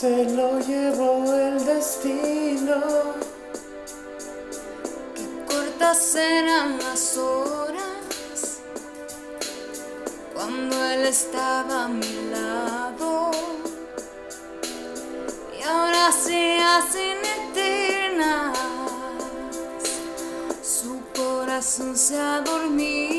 se lo llevó el destino. Qué cortas eran las horas cuando él estaba a mi lado. Y ahora se hacen eternas. Su corazón se ha dormido.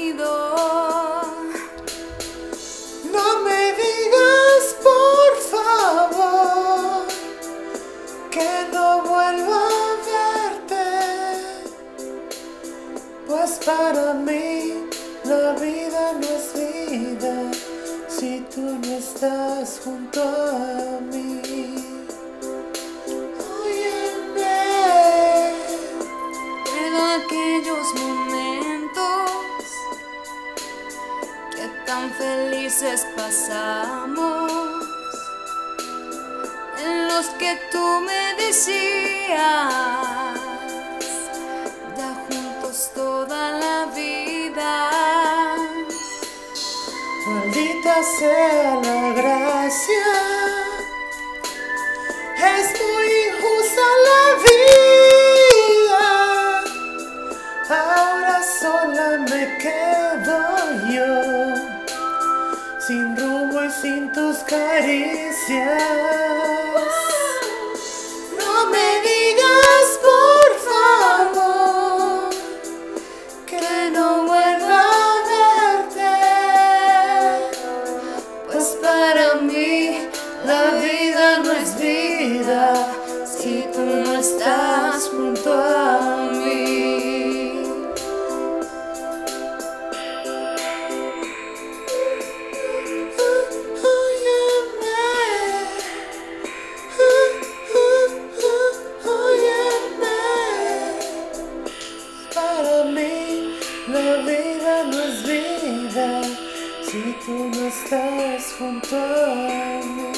Pues para mí la vida no es vida si tú no estás junto a mí. Óyeme. Recuerdo aquellos momentos que tan felices pasamos, en los que tú me decías, sea la gracia, es muy injusta la vida. Ahora sola me quedo yo, sin rumbo y sin tus caricias. La vida no es vida si tú no estás junto a mí.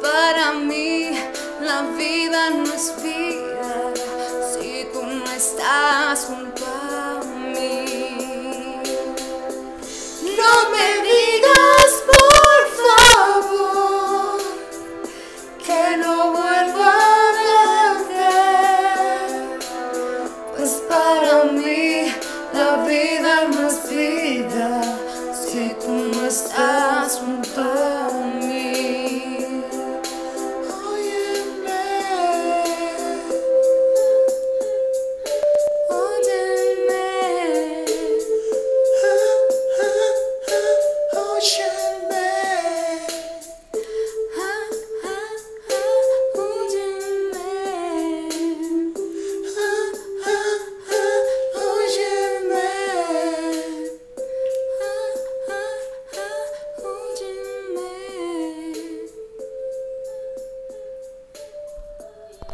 Para mí la vida no es vida si tú no estás junto